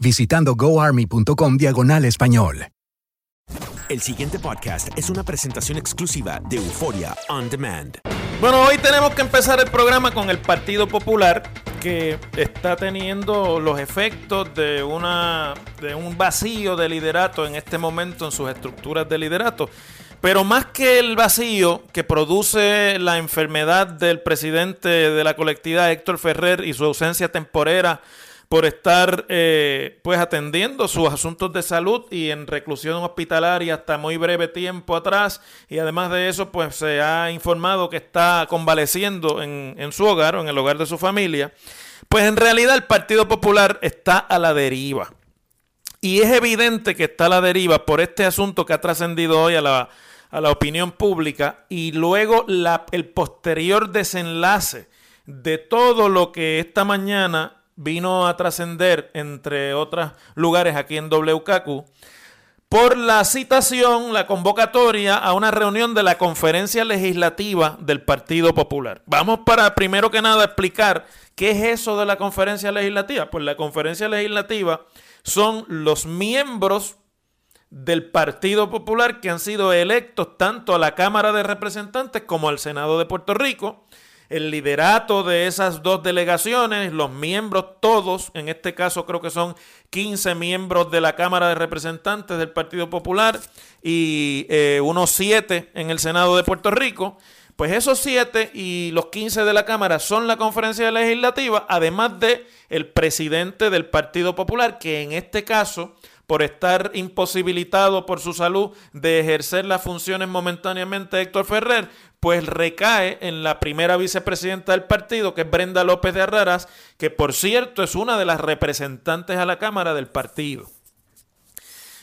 visitando goarmy.com diagonal español. El siguiente podcast es una presentación exclusiva de Euforia On Demand. Bueno, hoy tenemos que empezar el programa con el Partido Popular que está teniendo los efectos de, una, de un vacío de liderato en este momento en sus estructuras de liderato. Pero más que el vacío que produce la enfermedad del presidente de la colectividad, Héctor Ferrer, y su ausencia temporera por estar eh, pues atendiendo sus asuntos de salud y en reclusión hospitalaria hasta muy breve tiempo atrás. Y además de eso pues se ha informado que está convaleciendo en, en su hogar o en el hogar de su familia. Pues en realidad el Partido Popular está a la deriva. Y es evidente que está a la deriva por este asunto que ha trascendido hoy a la, a la opinión pública y luego la, el posterior desenlace de todo lo que esta mañana vino a trascender, entre otros lugares aquí en WKQ, por la citación, la convocatoria a una reunión de la conferencia legislativa del Partido Popular. Vamos para, primero que nada, explicar qué es eso de la conferencia legislativa. Pues la conferencia legislativa son los miembros del Partido Popular que han sido electos tanto a la Cámara de Representantes como al Senado de Puerto Rico el liderato de esas dos delegaciones, los miembros todos, en este caso creo que son 15 miembros de la Cámara de Representantes del Partido Popular y eh, unos 7 en el Senado de Puerto Rico. Pues esos 7 y los 15 de la Cámara son la conferencia legislativa, además de el presidente del Partido Popular, que en este caso por estar imposibilitado por su salud de ejercer las funciones momentáneamente Héctor Ferrer, pues recae en la primera vicepresidenta del partido, que es Brenda López de Arraras, que por cierto es una de las representantes a la Cámara del partido.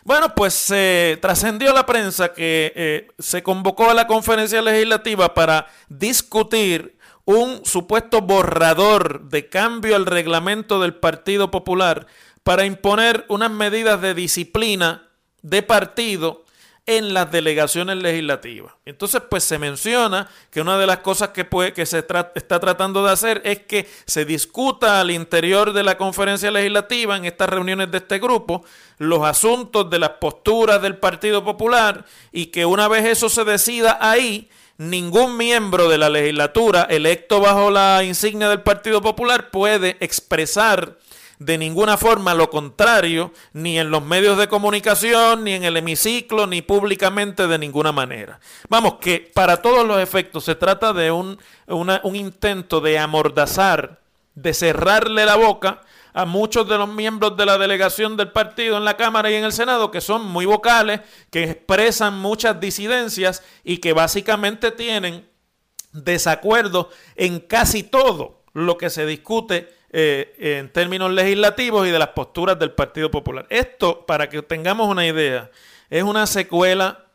Bueno, pues se trascendió la prensa que eh, se convocó a la conferencia legislativa para discutir un supuesto borrador de cambio al reglamento del Partido Popular para imponer unas medidas de disciplina de partido en las delegaciones legislativas. Entonces, pues se menciona que una de las cosas que, puede, que se está tratando de hacer es que se discuta al interior de la conferencia legislativa, en estas reuniones de este grupo, los asuntos de las posturas del Partido Popular y que una vez eso se decida ahí, ningún miembro de la legislatura electo bajo la insignia del Partido Popular puede expresar de ninguna forma lo contrario, ni en los medios de comunicación, ni en el hemiciclo, ni públicamente de ninguna manera. Vamos, que para todos los efectos se trata de un, un intento de amordazar, de cerrarle la boca a muchos de los miembros de la delegación del partido en la Cámara y en el Senado que son muy vocales, que expresan muchas disidencias y que básicamente tienen desacuerdo en casi todo lo que se discute eh, en términos legislativos y de las posturas del Partido Popular. Esto, para que tengamos una idea, es una secuela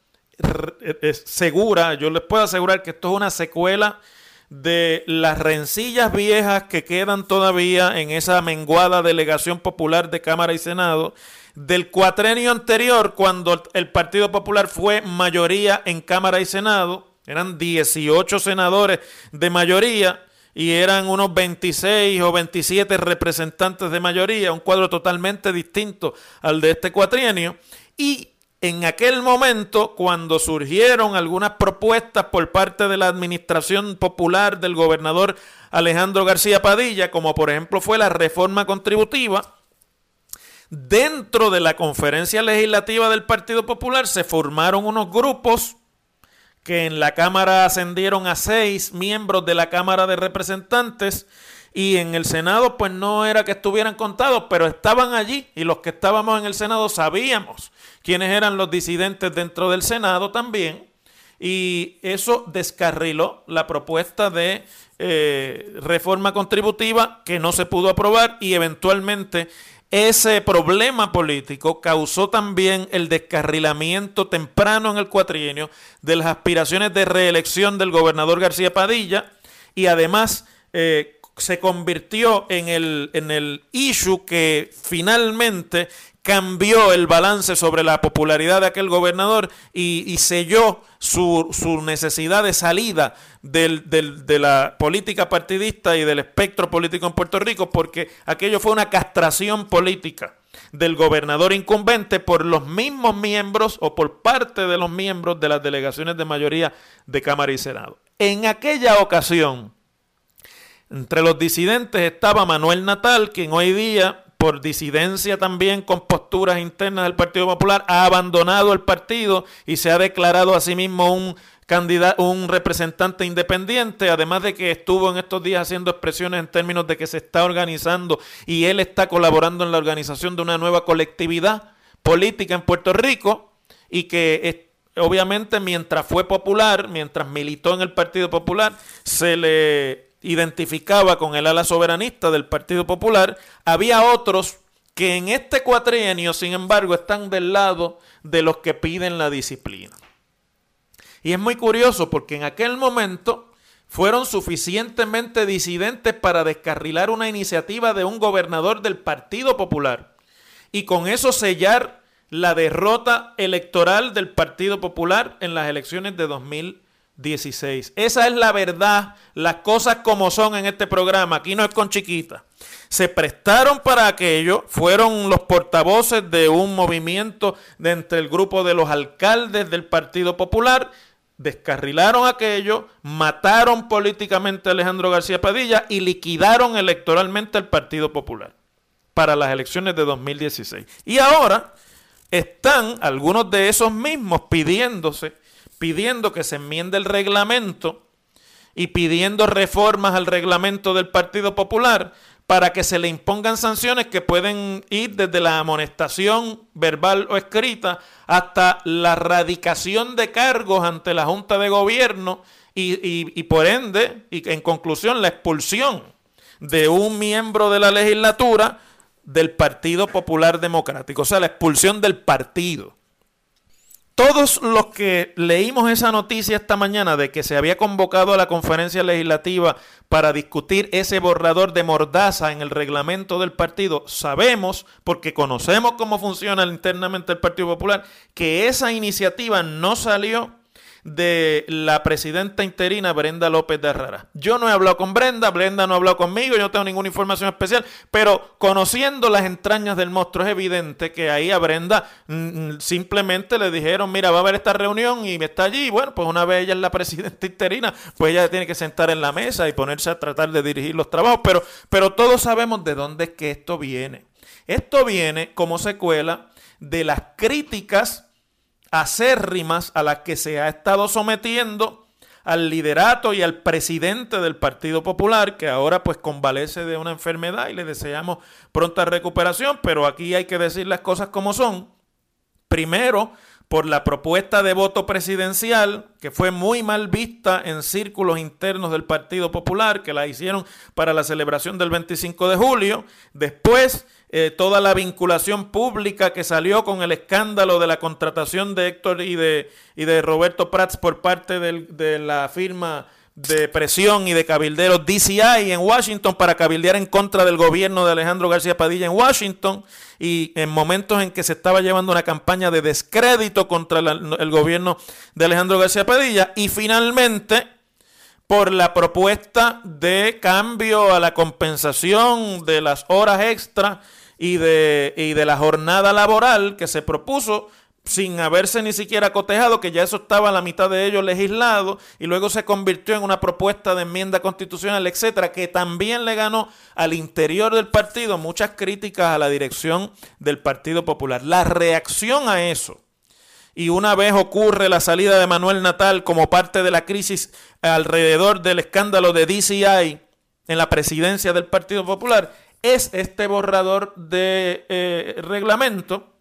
eh, segura, yo les puedo asegurar que esto es una secuela de las rencillas viejas que quedan todavía en esa menguada delegación popular de Cámara y Senado, del cuatrenio anterior, cuando el Partido Popular fue mayoría en Cámara y Senado, eran 18 senadores de mayoría y eran unos 26 o 27 representantes de mayoría, un cuadro totalmente distinto al de este cuatrienio, y en aquel momento, cuando surgieron algunas propuestas por parte de la administración popular del gobernador Alejandro García Padilla, como por ejemplo fue la reforma contributiva, dentro de la conferencia legislativa del Partido Popular se formaron unos grupos que en la Cámara ascendieron a seis miembros de la Cámara de Representantes y en el Senado pues no era que estuvieran contados, pero estaban allí y los que estábamos en el Senado sabíamos quienes eran los disidentes dentro del Senado también, y eso descarriló la propuesta de eh, reforma contributiva que no se pudo aprobar y eventualmente ese problema político causó también el descarrilamiento temprano en el cuatrienio de las aspiraciones de reelección del gobernador García Padilla y además eh, se convirtió en el, en el issue que finalmente cambió el balance sobre la popularidad de aquel gobernador y, selló su, necesidad de salida de la política partidista y del espectro político en Puerto Rico, porque aquello fue una castración política del gobernador incumbente por los mismos miembros o por parte de los miembros de las delegaciones de mayoría de Cámara y Senado. En aquella ocasión, entre los disidentes estaba Manuel Natal, quien hoy día por disidencia también con posturas internas del Partido Popular, ha abandonado el partido y se ha declarado a sí mismo un candidato, un representante independiente, además de que estuvo en estos días haciendo expresiones en términos de que se está organizando y él está colaborando en la organización de una nueva colectividad política en Puerto Rico y que obviamente mientras fue popular, mientras militó en el Partido Popular, se le identificaba con el ala soberanista del Partido Popular, había otros que en este cuatrienio, sin embargo, están del lado de los que piden la disciplina. Y es muy curioso porque en aquel momento fueron suficientemente disidentes para descarrilar una iniciativa de un gobernador del Partido Popular y con eso sellar la derrota electoral del Partido Popular en las elecciones de 2000 16. Esa es la verdad, las cosas como son en este programa. Aquí no es con chiquita. Se prestaron para aquello, fueron los portavoces de un movimiento de entre el grupo de los alcaldes del Partido Popular, descarrilaron aquello, mataron políticamente a Alejandro García Padilla y liquidaron electoralmente al Partido Popular para las elecciones de 2016. Y ahora están algunos de esos mismos pidiéndose pidiendo que se enmiende el reglamento y pidiendo reformas al reglamento del Partido Popular para que se le impongan sanciones que pueden ir desde la amonestación verbal o escrita hasta la radicación de cargos ante la Junta de Gobierno y, y por ende, y en conclusión, la expulsión de un miembro de la legislatura del Partido Popular Democrático, o sea, la expulsión del partido todos los que leímos esa noticia esta mañana de que se había convocado a la conferencia legislativa para discutir ese borrador de mordaza en el reglamento del partido, sabemos, porque conocemos cómo funciona internamente el Partido Popular, que esa iniciativa no salió de la presidenta interina Brenda López de Herrera. Yo no he hablado con Brenda, Brenda no ha hablado conmigo, yo no tengo ninguna información especial, pero conociendo las entrañas del monstruo es evidente que ahí a Brenda mm, mm, simplemente le dijeron, mira, va a haber esta reunión y está allí, y bueno, pues una vez ella es la presidenta interina, pues ella tiene que sentar en la mesa y ponerse a tratar de dirigir los trabajos, pero, pero todos sabemos de dónde es que esto viene. Esto viene como secuela de las críticas acérrimas a las que se ha estado sometiendo al liderato y al presidente del Partido Popular, que ahora pues convalece de una enfermedad y le deseamos pronta recuperación, pero aquí hay que decir las cosas como son. Primero, por la propuesta de voto presidencial, que fue muy mal vista en círculos internos del Partido Popular, que la hicieron para la celebración del 25 de julio. Después, eh, toda la vinculación pública que salió con el escándalo de la contratación de Héctor y de, y de Roberto Prats por parte de la firma de presión y de cabilderos DCI en Washington para cabildear en contra del gobierno de Alejandro García Padilla en Washington y en momentos en que se estaba llevando una campaña de descrédito contra el gobierno de Alejandro García Padilla y finalmente por la propuesta de cambio a la compensación de las horas extra y de, y de la jornada laboral que se propuso sin haberse ni siquiera cotejado, que ya eso estaba a la mitad de ello legislado, y luego se convirtió en una propuesta de enmienda constitucional, etcétera, que también le ganó al interior del partido muchas críticas a la dirección del Partido Popular. La reacción a eso, y una vez ocurre la salida de Manuel Natal como parte de la crisis alrededor del escándalo de DCI en la presidencia del Partido Popular, es este borrador de eh, reglamento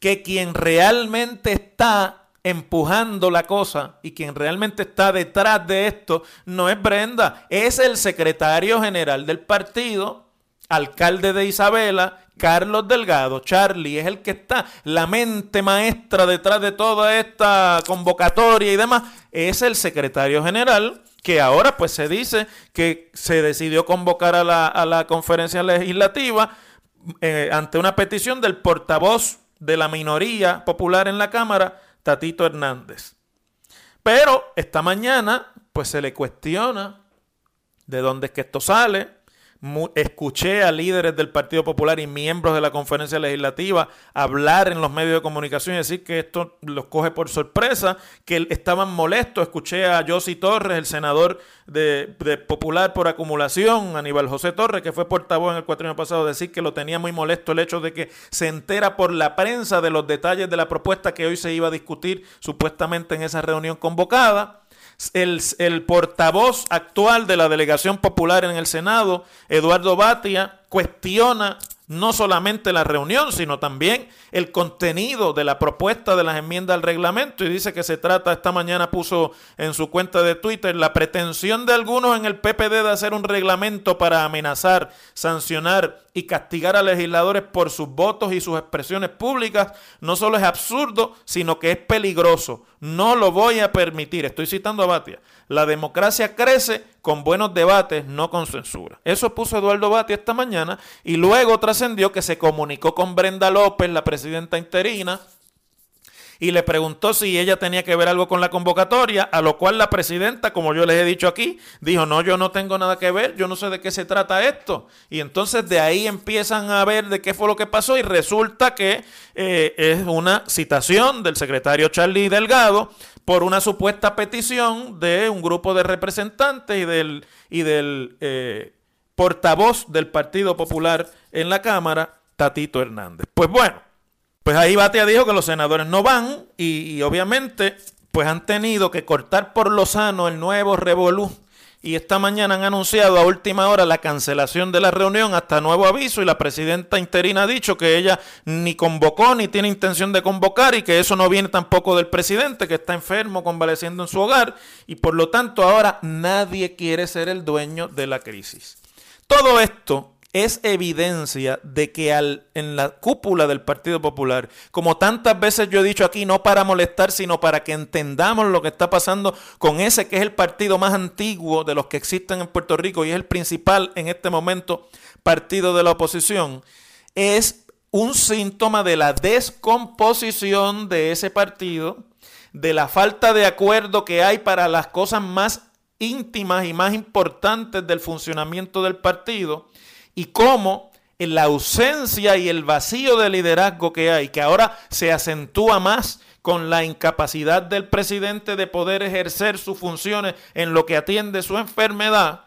que quien realmente está empujando la cosa y quien realmente está detrás de esto no es Brenda, es el secretario general del partido, alcalde de Isabela, Carlos Delgado, Charlie, es el que está, la mente maestra detrás de toda esta convocatoria y demás, es el secretario general que ahora pues se dice que se decidió convocar a la, conferencia legislativa eh, ante una petición del portavoz de la minoría popular en la Cámara, Tatito Hernández. Pero esta mañana, pues se le cuestiona de dónde es que esto sale, escuché a líderes del Partido Popular y miembros de la conferencia legislativa hablar en los medios de comunicación y decir que esto los coge por sorpresa, que estaban molestos. Escuché a Josi Torres, el senador de, Popular por acumulación, Aníbal José Torres, que fue portavoz en el cuatrienio pasado, decir que lo tenía muy molesto el hecho de que se entera por la prensa de los detalles de la propuesta que hoy se iba a discutir supuestamente en esa reunión convocada el, portavoz actual de la delegación popular en el Senado, Eduardo Batia, cuestiona no solamente la reunión, sino también el contenido de la propuesta de las enmiendas al reglamento y dice que se trata, esta mañana puso en su cuenta de Twitter, la pretensión de algunos en el PPD de hacer un reglamento para amenazar, sancionar y castigar a legisladores por sus votos y sus expresiones públicas no solo es absurdo, sino que es peligroso. No lo voy a permitir. Estoy citando a Batia. La democracia crece con buenos debates, no con censura. Eso puso Eduardo Batia esta mañana y luego trascendió que se comunicó con Brenda López, la presidenta interina, y le preguntó si ella tenía que ver algo con la convocatoria, a lo cual la presidenta, como yo les he dicho aquí, dijo, no, yo no tengo nada que ver, yo no sé de qué se trata esto. Y entonces de ahí empiezan a ver de qué fue lo que pasó y resulta que eh, es una citación del secretario Charlie Delgado por una supuesta petición de un grupo de representantes y del, y del eh, portavoz del Partido Popular en la Cámara, Tatito Hernández. Pues bueno, pues ahí Batia dijo que los senadores no van y, obviamente pues han tenido que cortar por lo sano el nuevo revolú y esta mañana han anunciado a última hora la cancelación de la reunión hasta nuevo aviso y la presidenta interina ha dicho que ella ni convocó ni tiene intención de convocar y que eso no viene tampoco del presidente que está enfermo convaleciendo en su hogar y por lo tanto ahora nadie quiere ser el dueño de la crisis. Todo esto es evidencia de que al, en la cúpula del Partido Popular, como tantas veces yo he dicho aquí, no para molestar, sino para que entendamos lo que está pasando con ese que es el partido más antiguo de los que existen en Puerto Rico y es el principal en este momento partido de la oposición, es un síntoma de la descomposición de ese partido, de la falta de acuerdo que hay para las cosas más íntimas y más importantes del funcionamiento del partido y cómo en la ausencia y el vacío de liderazgo que hay, que ahora se acentúa más con la incapacidad del presidente de poder ejercer sus funciones en lo que atiende su enfermedad,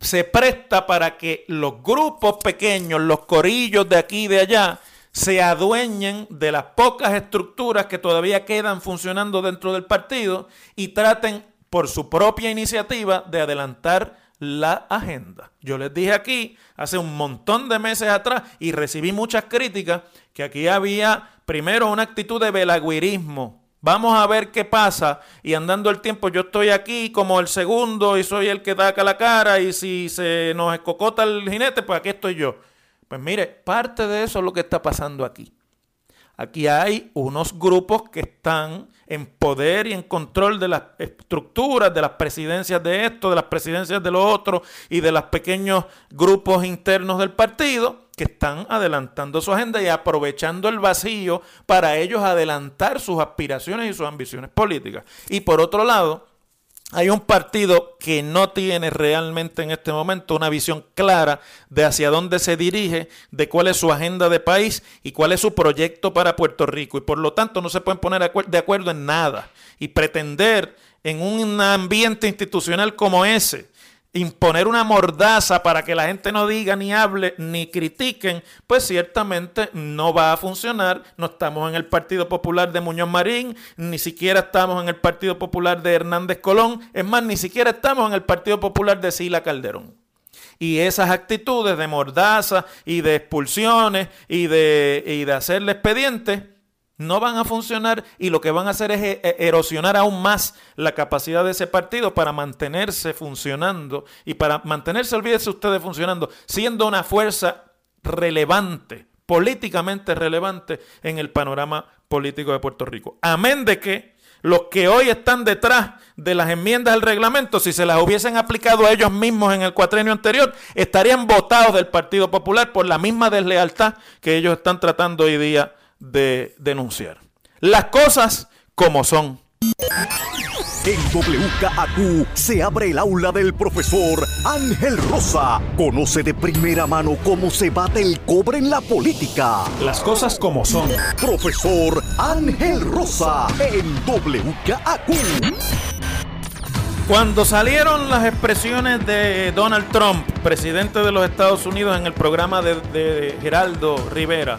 se presta para que los grupos pequeños, los corillos de aquí y de allá, se adueñen de las pocas estructuras que todavía quedan funcionando dentro del partido y traten por su propia iniciativa de adelantar la agenda. Yo les dije aquí hace un montón de meses atrás y recibí muchas críticas que aquí había primero una actitud de velagüirismo. Vamos a ver qué pasa y andando el tiempo yo estoy aquí como el segundo y soy el que da acá la cara y si se nos escocota el jinete, pues aquí estoy yo. Pues mire, parte de eso es lo que está pasando aquí. Aquí hay unos grupos que están en poder y en control de las estructuras, de las presidencias de esto, de las presidencias de lo otro y de los pequeños grupos internos del partido que están adelantando su agenda y aprovechando el vacío para ellos adelantar sus aspiraciones y sus ambiciones políticas. Y por otro lado, hay un partido que no tiene realmente en este momento una visión clara de hacia dónde se dirige, de cuál es su agenda de país y cuál es su proyecto para Puerto Rico. Y por lo tanto no se pueden poner de acuerdo en nada. Y pretender en un ambiente institucional como ese imponer una mordaza para que la gente no diga ni hable ni critiquen, pues ciertamente no va a funcionar. No estamos en el Partido Popular de Muñoz Marín, ni siquiera estamos en el Partido Popular de Hernández Colón, es más, ni siquiera estamos en el Partido Popular de Sila Calderón. Y esas actitudes de mordaza y de expulsiones y de, y de hacerle expedientes no van a funcionar y lo que van a hacer es eh, eh, erosionar aún más la capacidad de ese partido para mantenerse funcionando y para mantenerse, olvídese ustedes, funcionando, siendo una fuerza relevante, políticamente relevante en el panorama político de Puerto Rico. Amén de que los que hoy están detrás de las enmiendas al reglamento, si se las hubiesen aplicado a ellos mismos en el cuatrenio anterior, estarían votados del Partido Popular por la misma deslealtad que ellos están tratando hoy día de denunciar. Las cosas como son. En WKAQ se abre el aula del profesor Ángel Rosa. Conoce de primera mano cómo se bate el cobre en la política. Las cosas como son. Profesor Ángel Rosa en WKAQ. Cuando salieron las expresiones de Donald Trump, presidente de los Estados Unidos, en el programa de, de Geraldo Rivera,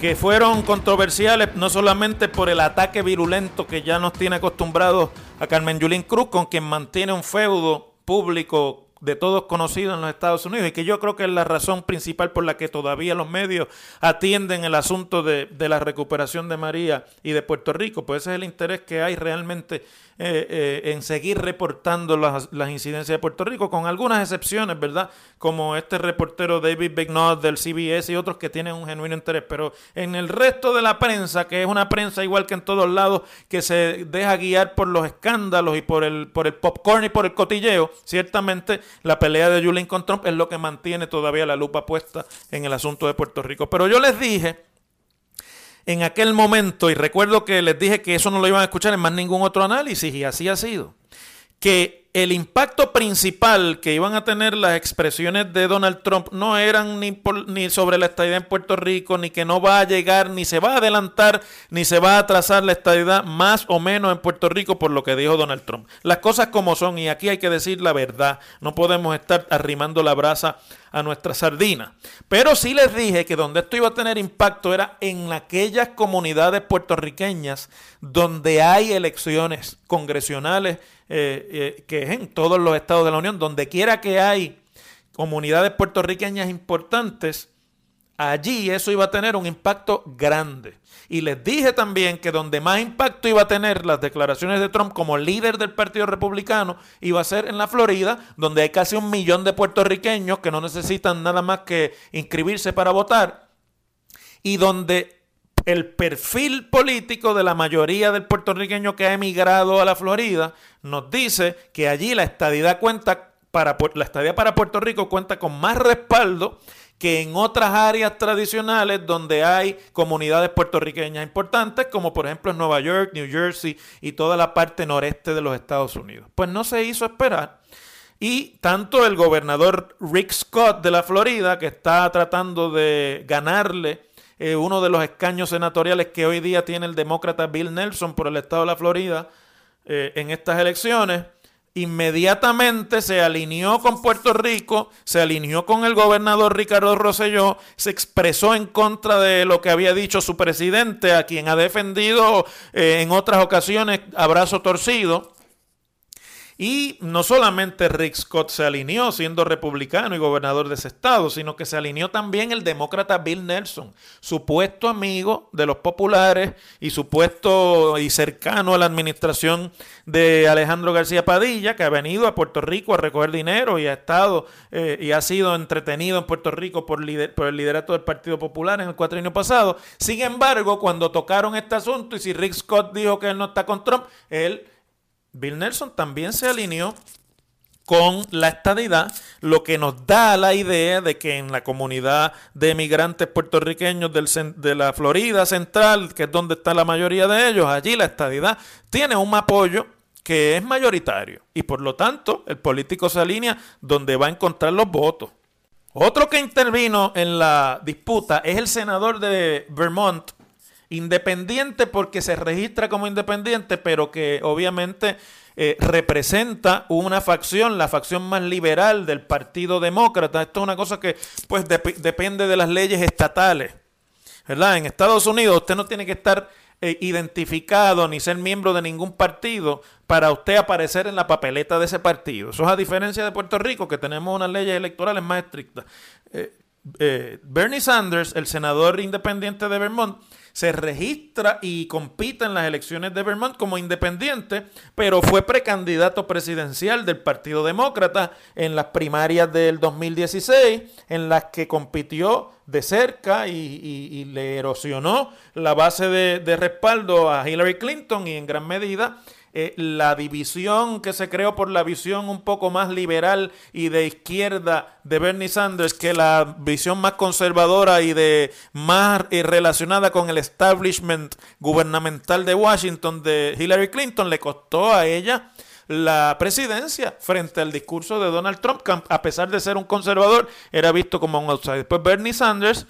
que fueron controversiales no solamente por el ataque virulento que ya nos tiene acostumbrados a Carmen Yulín Cruz, con quien mantiene un feudo público de todos conocido en los Estados Unidos y que yo creo que es la razón principal por la que todavía los medios atienden el asunto de, de la recuperación de María y de Puerto Rico, pues ese es el interés que hay realmente eh, eh, en seguir reportando las, incidencias de Puerto Rico, con algunas excepciones, ¿verdad? Como este reportero David Bignot del CBS y otros que tienen un genuino interés. Pero en el resto de la prensa, que es una prensa igual que en todos lados, que se deja guiar por los escándalos y por el, por el popcorn y por el cotilleo, ciertamente la pelea de Julian con Trump es lo que mantiene todavía la lupa puesta en el asunto de Puerto Rico. Pero yo les dije en aquel momento, y recuerdo que les dije que eso no lo iban a escuchar en más ningún otro análisis, y así ha sido, que el impacto principal que iban a tener las expresiones de Donald Trump no eran ni, sobre la estadidad en Puerto Rico, ni que no va a llegar, ni se va a adelantar, ni se va a atrasar la estadidad más o menos en Puerto Rico por lo que dijo Donald Trump. Las cosas como son, y aquí hay que decir la verdad, no podemos estar arrimando la brasa a nuestra sardina. Pero sí les dije que donde esto iba a tener impacto era en aquellas comunidades puertorriqueñas donde hay elecciones congresionales eh, eh, que es en todos los estados de la Unión, donde quiera que hay comunidades puertorriqueñas importantes, allí eso iba a tener un impacto grande. Y les dije también que donde más impacto iba a tener las declaraciones de Trump como líder del Partido Republicano iba a ser en la Florida, donde hay casi un millón de puertorriqueños que no necesitan nada más que inscribirse para votar, y donde el perfil político de la mayoría del puertorriqueño que ha emigrado a la Florida nos dice que allí la estadidad cuenta para la estadía para Puerto Rico cuenta con más respaldo que en otras áreas tradicionales donde hay comunidades puertorriqueñas importantes, como por ejemplo en Nueva York, New Jersey y toda la parte noreste de los Estados Unidos. Pues no se hizo esperar. Y tanto el gobernador Rick Scott de la Florida, que está tratando de ganarle eh, uno de los escaños senatoriales que hoy día tiene el demócrata Bill Nelson por el estado de la Florida eh, en estas elecciones, inmediatamente se alineó con Puerto Rico, se alineó con el gobernador Ricardo Rosselló, se expresó en contra de lo que había dicho su presidente, a quien ha defendido eh, en otras ocasiones abrazo torcido. Y no solamente Rick Scott se alineó siendo republicano y gobernador de ese estado, sino que se alineó también el demócrata Bill Nelson, supuesto amigo de los populares y supuesto y cercano a la administración de Alejandro García Padilla, que ha venido a Puerto Rico a recoger dinero y ha estado eh, y ha sido entretenido en Puerto Rico por, el liderato del Partido Popular en el cuatrienio pasado. Sin embargo, cuando tocaron este asunto y si Rick Scott dijo que él no está con Trump, él Bill Nelson también se alineó con la estadidad, lo que nos da la idea de que en la comunidad de migrantes puertorriqueños de la Florida Central, que es donde está la mayoría de ellos, allí la estadidad tiene un apoyo que es mayoritario y por lo tanto el político se alinea donde va a encontrar los votos. Otro que intervino en la disputa es el senador de Vermont, Independiente porque se registra como independiente, pero que obviamente eh, representa una facción, la facción más liberal del Partido Demócrata. Esto es una cosa que pues depende de las leyes estatales. ¿Verdad? En Estados Unidos usted no tiene que estar eh, identificado ni ser miembro de ningún partido para usted aparecer en la papeleta de ese partido. Eso es a diferencia de Puerto Rico, que tenemos unas leyes electorales más estrictas. Eh, Bernie Sanders, el senador independiente de Vermont, se registra y compite en las elecciones de Vermont como independiente, pero fue precandidato presidencial del Partido Demócrata en las primarias del 2016, en las que compitió de cerca y, le erosionó la base de respaldo a Hillary Clinton y en gran medida eh, la división que se creó por la visión un poco más liberal y de izquierda de Bernie Sanders que la visión más conservadora y de más eh, relacionada con el establishment gubernamental de Washington de Hillary Clinton le costó a ella la presidencia frente al discurso de Donald Trump, que a pesar de ser un conservador, era visto como un outsider. Después Bernie Sanders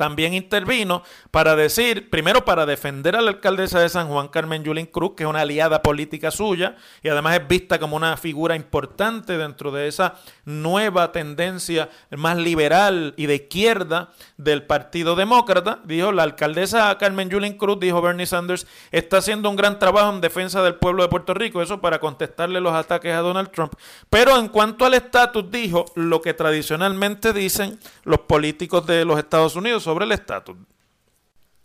también intervino para decir, primero para defender a la alcaldesa de San Juan, Carmen Yulín Cruz, que es una aliada política suya y además es vista como una figura importante dentro de esa nueva tendencia más liberal y de izquierda del Partido Demócrata. Dijo la alcaldesa Carmen Yulín Cruz, dijo Bernie Sanders, está haciendo un gran trabajo en defensa del pueblo de Puerto Rico, eso para contestarle los ataques a Donald Trump. Pero en cuanto al estatus, dijo lo que tradicionalmente dicen los políticos de los Estados Unidos sobre el estatus.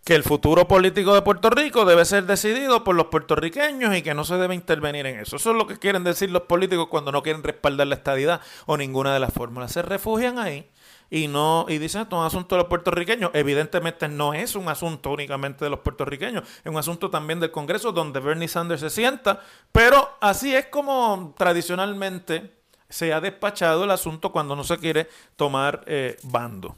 Que el futuro político de Puerto Rico debe ser decidido por los puertorriqueños y que no se debe intervenir en eso. Eso es lo que quieren decir los políticos cuando no quieren respaldar la estadidad o ninguna de las fórmulas. Se refugian ahí y no y dicen esto es un asunto de los puertorriqueños. Evidentemente no es un asunto únicamente de los puertorriqueños, es un asunto también del Congreso donde Bernie Sanders se sienta, pero así es como tradicionalmente se ha despachado el asunto cuando no se quiere tomar eh, bando.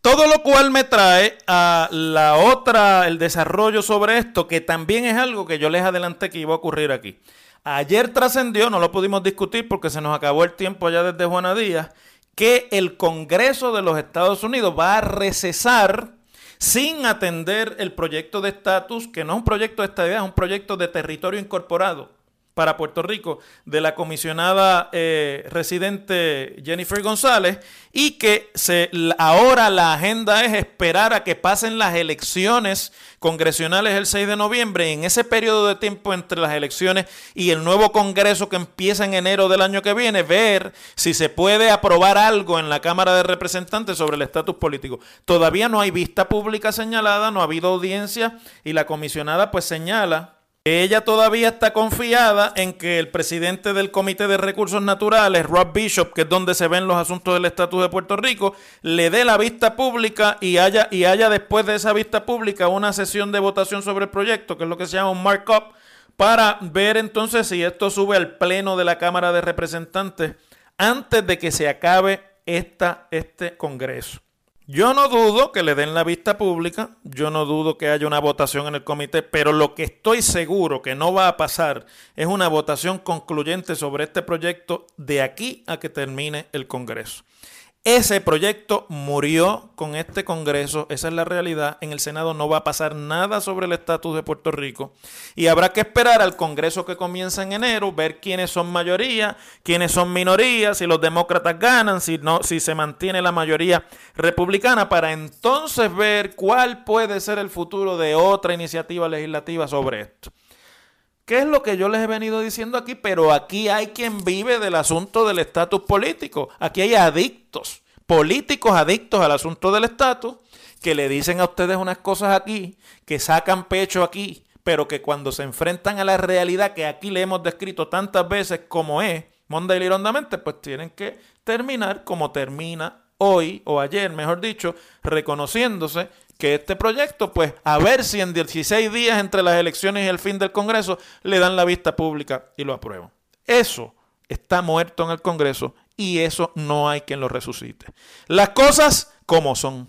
Todo lo cual me trae a la otra, el desarrollo sobre esto, que también es algo que yo les adelanté que iba a ocurrir aquí. Ayer trascendió, no lo pudimos discutir porque se nos acabó el tiempo ya desde Juana Díaz, que el Congreso de los Estados Unidos va a recesar sin atender el proyecto de estatus, que no es un proyecto de estadía, es un proyecto de territorio incorporado para Puerto Rico de la comisionada eh, residente Jennifer González y que se, ahora la agenda es esperar a que pasen las elecciones congresionales el 6 de noviembre en ese periodo de tiempo entre las elecciones y el nuevo Congreso que empieza en enero del año que viene, ver si se puede aprobar algo en la Cámara de Representantes sobre el estatus político. Todavía no hay vista pública señalada, no ha habido audiencia y la comisionada pues señala ella todavía está confiada en que el presidente del Comité de Recursos Naturales, Rob Bishop, que es donde se ven los asuntos del estatus de Puerto Rico, le dé la vista pública y haya, y haya después de esa vista pública una sesión de votación sobre el proyecto, que es lo que se llama un markup, para ver entonces si esto sube al pleno de la Cámara de Representantes antes de que se acabe esta, este Congreso. Yo no dudo que le den la vista pública, yo no dudo que haya una votación en el comité, pero lo que estoy seguro que no va a pasar es una votación concluyente sobre este proyecto de aquí a que termine el Congreso. Ese proyecto murió con este Congreso, esa es la realidad. En el Senado no va a pasar nada sobre el estatus de Puerto Rico y habrá que esperar al Congreso que comienza en enero, ver quiénes son mayoría, quiénes son minorías, si los demócratas ganan, si no, si se mantiene la mayoría republicana, para entonces ver cuál puede ser el futuro de otra iniciativa legislativa sobre esto. ¿Qué es lo que yo les he venido diciendo aquí? Pero aquí hay quien vive del asunto del estatus político. Aquí hay adictos, políticos adictos al asunto del estatus, que le dicen a ustedes unas cosas aquí, que sacan pecho aquí, pero que cuando se enfrentan a la realidad que aquí le hemos descrito tantas veces como es, Monday y pues tienen que terminar como termina hoy o ayer, mejor dicho, reconociéndose que este proyecto, pues a ver si en 16 días entre las elecciones y el fin del Congreso le dan la vista pública y lo aprueban. Eso está muerto en el Congreso y eso no hay quien lo resucite. Las cosas como son.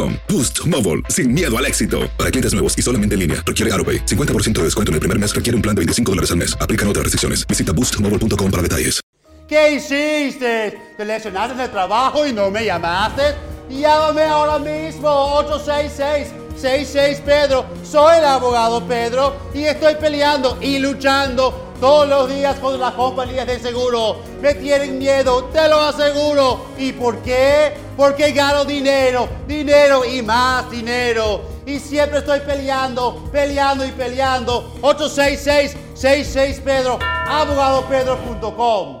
Boost Mobile, sin miedo al éxito. Para clientes nuevos y solamente en línea, requiere AroPay. 50% de descuento en el primer mes requiere un plan de 25 dólares al mes. Aplican otras restricciones. Visita boostmobile.com para detalles. ¿Qué hiciste? ¿Te lesionaste en el trabajo y no me llamaste? Llámame ahora mismo, 866-66 Pedro. Soy el abogado Pedro y estoy peleando y luchando todos los días con las compañías de seguro. Me tienen miedo, te lo aseguro. ¿Y por qué? Porque gano dinero, dinero y más dinero. Y siempre estoy peleando, peleando y peleando. 866-66 Pedro, abogadopedro.com.